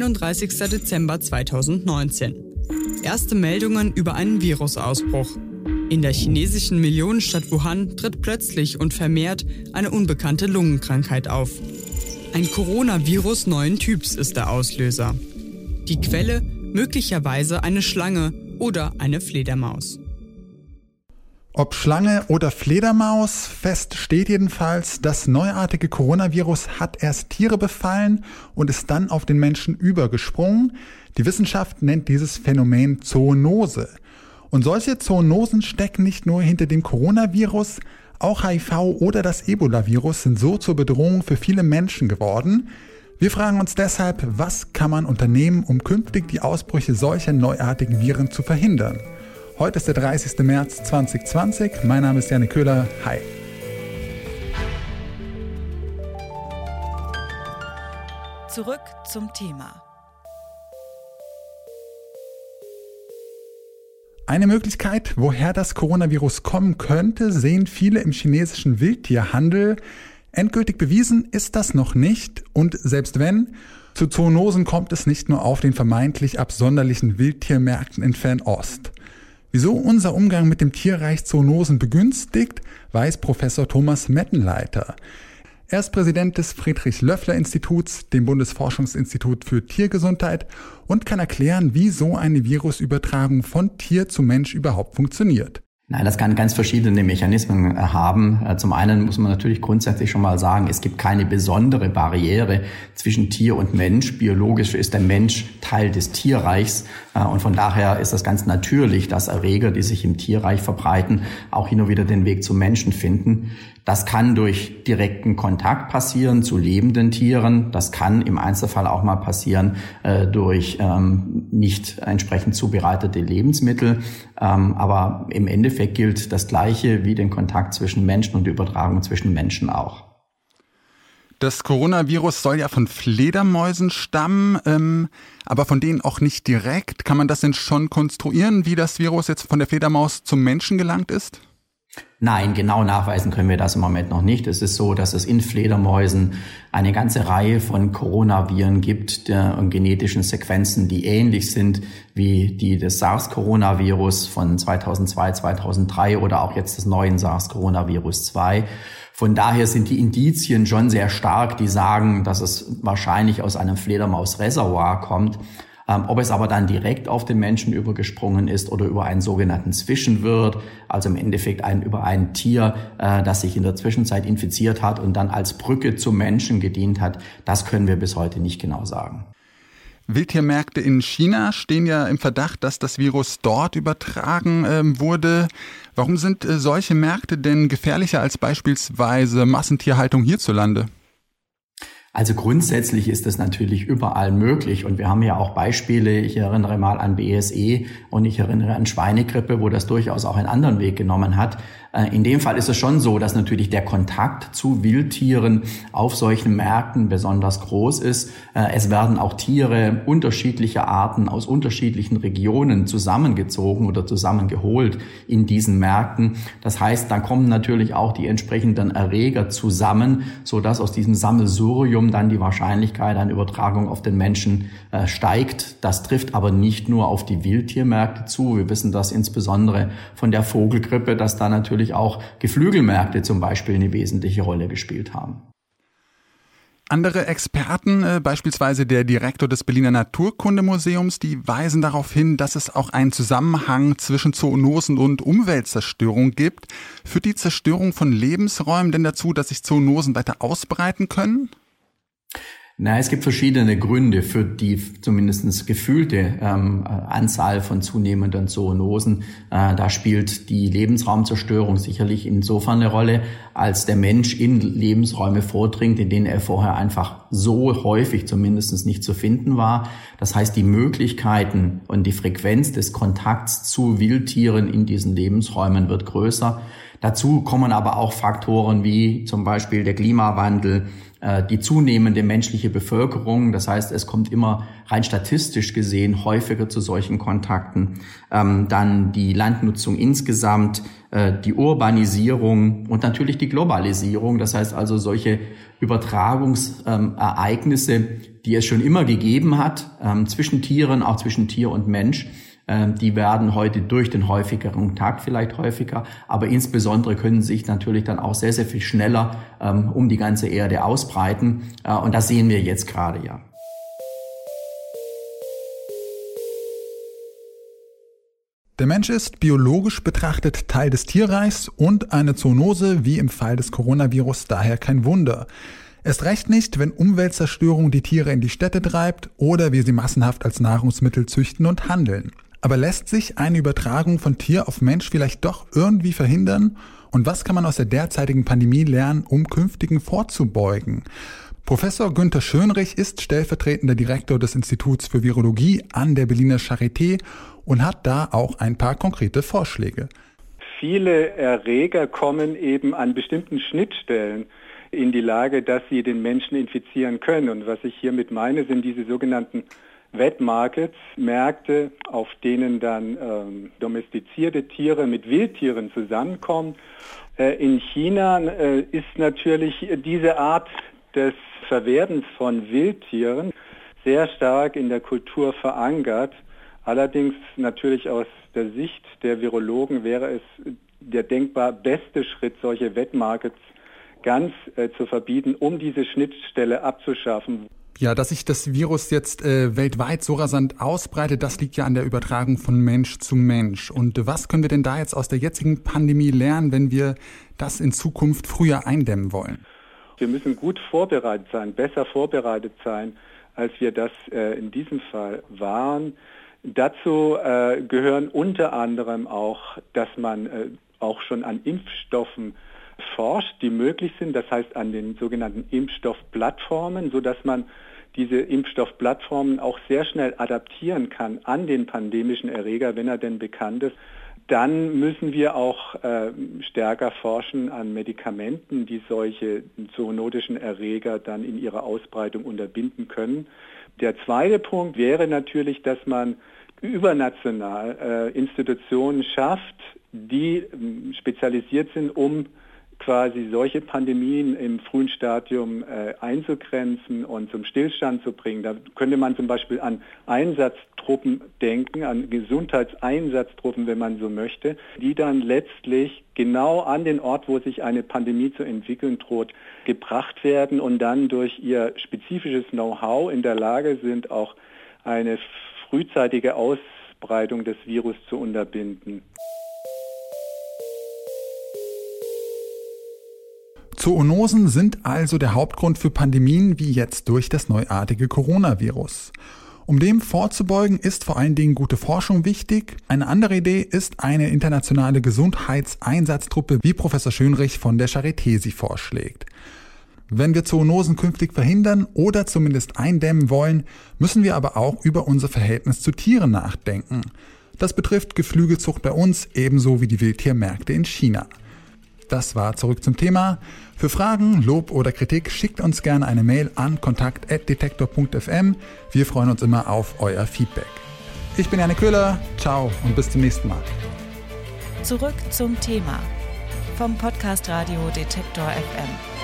31. Dezember 2019. Erste Meldungen über einen Virusausbruch. In der chinesischen Millionenstadt Wuhan tritt plötzlich und vermehrt eine unbekannte Lungenkrankheit auf. Ein Coronavirus neuen Typs ist der Auslöser. Die Quelle möglicherweise eine Schlange oder eine Fledermaus. Ob Schlange oder Fledermaus, fest steht jedenfalls, das neuartige Coronavirus hat erst Tiere befallen und ist dann auf den Menschen übergesprungen. Die Wissenschaft nennt dieses Phänomen Zoonose. Und solche Zoonosen stecken nicht nur hinter dem Coronavirus, auch HIV oder das Ebola-Virus sind so zur Bedrohung für viele Menschen geworden. Wir fragen uns deshalb, was kann man unternehmen, um künftig die Ausbrüche solcher neuartigen Viren zu verhindern? Heute ist der 30. März 2020. Mein Name ist Janne Köhler. Hi. Zurück zum Thema. Eine Möglichkeit, woher das Coronavirus kommen könnte, sehen viele im chinesischen Wildtierhandel. Endgültig bewiesen ist das noch nicht und selbst wenn, zu Zoonosen kommt es nicht nur auf den vermeintlich absonderlichen Wildtiermärkten in Fernost. Wieso unser Umgang mit dem Tierreich Zoonosen begünstigt, weiß Professor Thomas Mettenleiter. Er ist Präsident des Friedrich-Löffler-Instituts, dem Bundesforschungsinstitut für Tiergesundheit, und kann erklären, wie so eine Virusübertragung von Tier zu Mensch überhaupt funktioniert. Nein, das kann ganz verschiedene Mechanismen äh, haben. Äh, zum einen muss man natürlich grundsätzlich schon mal sagen, es gibt keine besondere Barriere zwischen Tier und Mensch. Biologisch ist der Mensch Teil des Tierreichs äh, und von daher ist das ganz natürlich, dass Erreger, die sich im Tierreich verbreiten, auch hin und wieder den Weg zum Menschen finden. Das kann durch direkten Kontakt passieren zu lebenden Tieren. Das kann im Einzelfall auch mal passieren äh, durch ähm, nicht entsprechend zubereitete Lebensmittel. Ähm, aber im Endeffekt gilt das Gleiche wie den Kontakt zwischen Menschen und die Übertragung zwischen Menschen auch. Das Coronavirus soll ja von Fledermäusen stammen, ähm, aber von denen auch nicht direkt. Kann man das denn schon konstruieren, wie das Virus jetzt von der Fledermaus zum Menschen gelangt ist? Nein, genau nachweisen können wir das im Moment noch nicht. Es ist so, dass es in Fledermäusen eine ganze Reihe von Coronaviren gibt der, und genetischen Sequenzen, die ähnlich sind wie die des SARS-Coronavirus von 2002, 2003 oder auch jetzt des neuen SARS-Coronavirus 2. Von daher sind die Indizien schon sehr stark, die sagen, dass es wahrscheinlich aus einem Fledermausreservoir kommt. Ähm, ob es aber dann direkt auf den Menschen übergesprungen ist oder über einen sogenannten Zwischenwirt, also im Endeffekt ein, über ein Tier, äh, das sich in der Zwischenzeit infiziert hat und dann als Brücke zum Menschen gedient hat, das können wir bis heute nicht genau sagen. Wildtiermärkte in China stehen ja im Verdacht, dass das Virus dort übertragen äh, wurde. Warum sind äh, solche Märkte denn gefährlicher als beispielsweise Massentierhaltung hierzulande? Also grundsätzlich ist das natürlich überall möglich und wir haben ja auch Beispiele, ich erinnere mal an BSE und ich erinnere an Schweinegrippe, wo das durchaus auch einen anderen Weg genommen hat. Äh, in dem Fall ist es schon so, dass natürlich der Kontakt zu Wildtieren auf solchen Märkten besonders groß ist. Äh, es werden auch Tiere unterschiedlicher Arten aus unterschiedlichen Regionen zusammengezogen oder zusammengeholt in diesen Märkten. Das heißt, da kommen natürlich auch die entsprechenden Erreger zusammen, so dass aus diesem Sammelsurium dann die Wahrscheinlichkeit einer Übertragung auf den Menschen äh, steigt. Das trifft aber nicht nur auf die Wildtiermärkte zu. Wir wissen das insbesondere von der Vogelgrippe, dass da natürlich natürlich auch Geflügelmärkte zum Beispiel eine wesentliche Rolle gespielt haben. Andere Experten, äh, beispielsweise der Direktor des Berliner Naturkundemuseums, die weisen darauf hin, dass es auch einen Zusammenhang zwischen Zoonosen und Umweltzerstörung gibt. Führt die Zerstörung von Lebensräumen denn dazu, dass sich Zoonosen weiter ausbreiten können? Na, es gibt verschiedene Gründe für die zumindest gefühlte ähm, Anzahl von zunehmenden Zoonosen. Äh, da spielt die Lebensraumzerstörung sicherlich insofern eine Rolle, als der Mensch in Lebensräume vordringt, in denen er vorher einfach so häufig zumindest nicht zu finden war. Das heißt, die Möglichkeiten und die Frequenz des Kontakts zu Wildtieren in diesen Lebensräumen wird größer. Dazu kommen aber auch Faktoren wie zum Beispiel der Klimawandel, äh, die zunehmende menschliche Bevölkerung. Das heißt, es kommt immer rein statistisch gesehen häufiger zu solchen Kontakten. Ähm, dann die Landnutzung insgesamt, äh, die Urbanisierung und natürlich die Globalisierung. Das heißt also solche Übertragungsereignisse, die es schon immer gegeben hat, ähm, zwischen Tieren, auch zwischen Tier und Mensch die werden heute durch den häufigeren Kontakt vielleicht häufiger, aber insbesondere können sich natürlich dann auch sehr, sehr viel schneller ähm, um die ganze Erde ausbreiten. Äh, und das sehen wir jetzt gerade ja. Der Mensch ist biologisch betrachtet Teil des Tierreichs und eine Zoonose wie im Fall des Coronavirus daher kein Wunder. Erst recht nicht, wenn Umweltzerstörung die Tiere in die Städte treibt oder wir sie massenhaft als Nahrungsmittel züchten und handeln. Aber lässt sich eine Übertragung von Tier auf Mensch vielleicht doch irgendwie verhindern? Und was kann man aus der derzeitigen Pandemie lernen, um künftigen vorzubeugen? Professor Günther Schönrich ist stellvertretender Direktor des Instituts für Virologie an der Berliner Charité und hat da auch ein paar konkrete Vorschläge. Viele Erreger kommen eben an bestimmten Schnittstellen in die Lage, dass sie den Menschen infizieren können. Und was ich hiermit meine, sind diese sogenannten Wet Markets, Märkte, auf denen dann ähm, domestizierte Tiere mit Wildtieren zusammenkommen. Äh, in China äh, ist natürlich diese Art des Verwerdens von Wildtieren sehr stark in der Kultur verankert. Allerdings natürlich aus der Sicht der Virologen wäre es der denkbar beste Schritt, solche Wet Markets ganz äh, zu verbieten, um diese Schnittstelle abzuschaffen. Ja, dass sich das Virus jetzt äh, weltweit so rasant ausbreitet, das liegt ja an der Übertragung von Mensch zu Mensch. Und was können wir denn da jetzt aus der jetzigen Pandemie lernen, wenn wir das in Zukunft früher eindämmen wollen? Wir müssen gut vorbereitet sein, besser vorbereitet sein, als wir das äh, in diesem Fall waren. Dazu äh, gehören unter anderem auch, dass man äh, auch schon an Impfstoffen forscht, die möglich sind, das heißt an den sogenannten Impfstoffplattformen, sodass man diese Impfstoffplattformen auch sehr schnell adaptieren kann an den pandemischen Erreger, wenn er denn bekannt ist. Dann müssen wir auch äh, stärker forschen an Medikamenten, die solche zoonotischen Erreger dann in ihrer Ausbreitung unterbinden können. Der zweite Punkt wäre natürlich, dass man übernational äh, Institutionen schafft, die äh, spezialisiert sind, um quasi solche Pandemien im frühen Stadium äh, einzugrenzen und zum Stillstand zu bringen. Da könnte man zum Beispiel an Einsatztruppen denken, an Gesundheitseinsatztruppen, wenn man so möchte, die dann letztlich genau an den Ort, wo sich eine Pandemie zu entwickeln droht, gebracht werden und dann durch ihr spezifisches Know-how in der Lage sind, auch eine frühzeitige Ausbreitung des Virus zu unterbinden. Zoonosen sind also der Hauptgrund für Pandemien wie jetzt durch das neuartige Coronavirus. Um dem vorzubeugen, ist vor allen Dingen gute Forschung wichtig. Eine andere Idee ist eine internationale Gesundheitseinsatztruppe, wie Professor Schönrich von der Charité sie vorschlägt. Wenn wir Zoonosen künftig verhindern oder zumindest eindämmen wollen, müssen wir aber auch über unser Verhältnis zu Tieren nachdenken. Das betrifft Geflügelzucht bei uns ebenso wie die Wildtiermärkte in China. Das war zurück zum Thema. Für Fragen, Lob oder Kritik schickt uns gerne eine Mail an kontakt.detektor.fm. Wir freuen uns immer auf euer Feedback. Ich bin Janne Köhler, ciao und bis zum nächsten Mal. Zurück zum Thema vom Podcast Radio Detektor FM.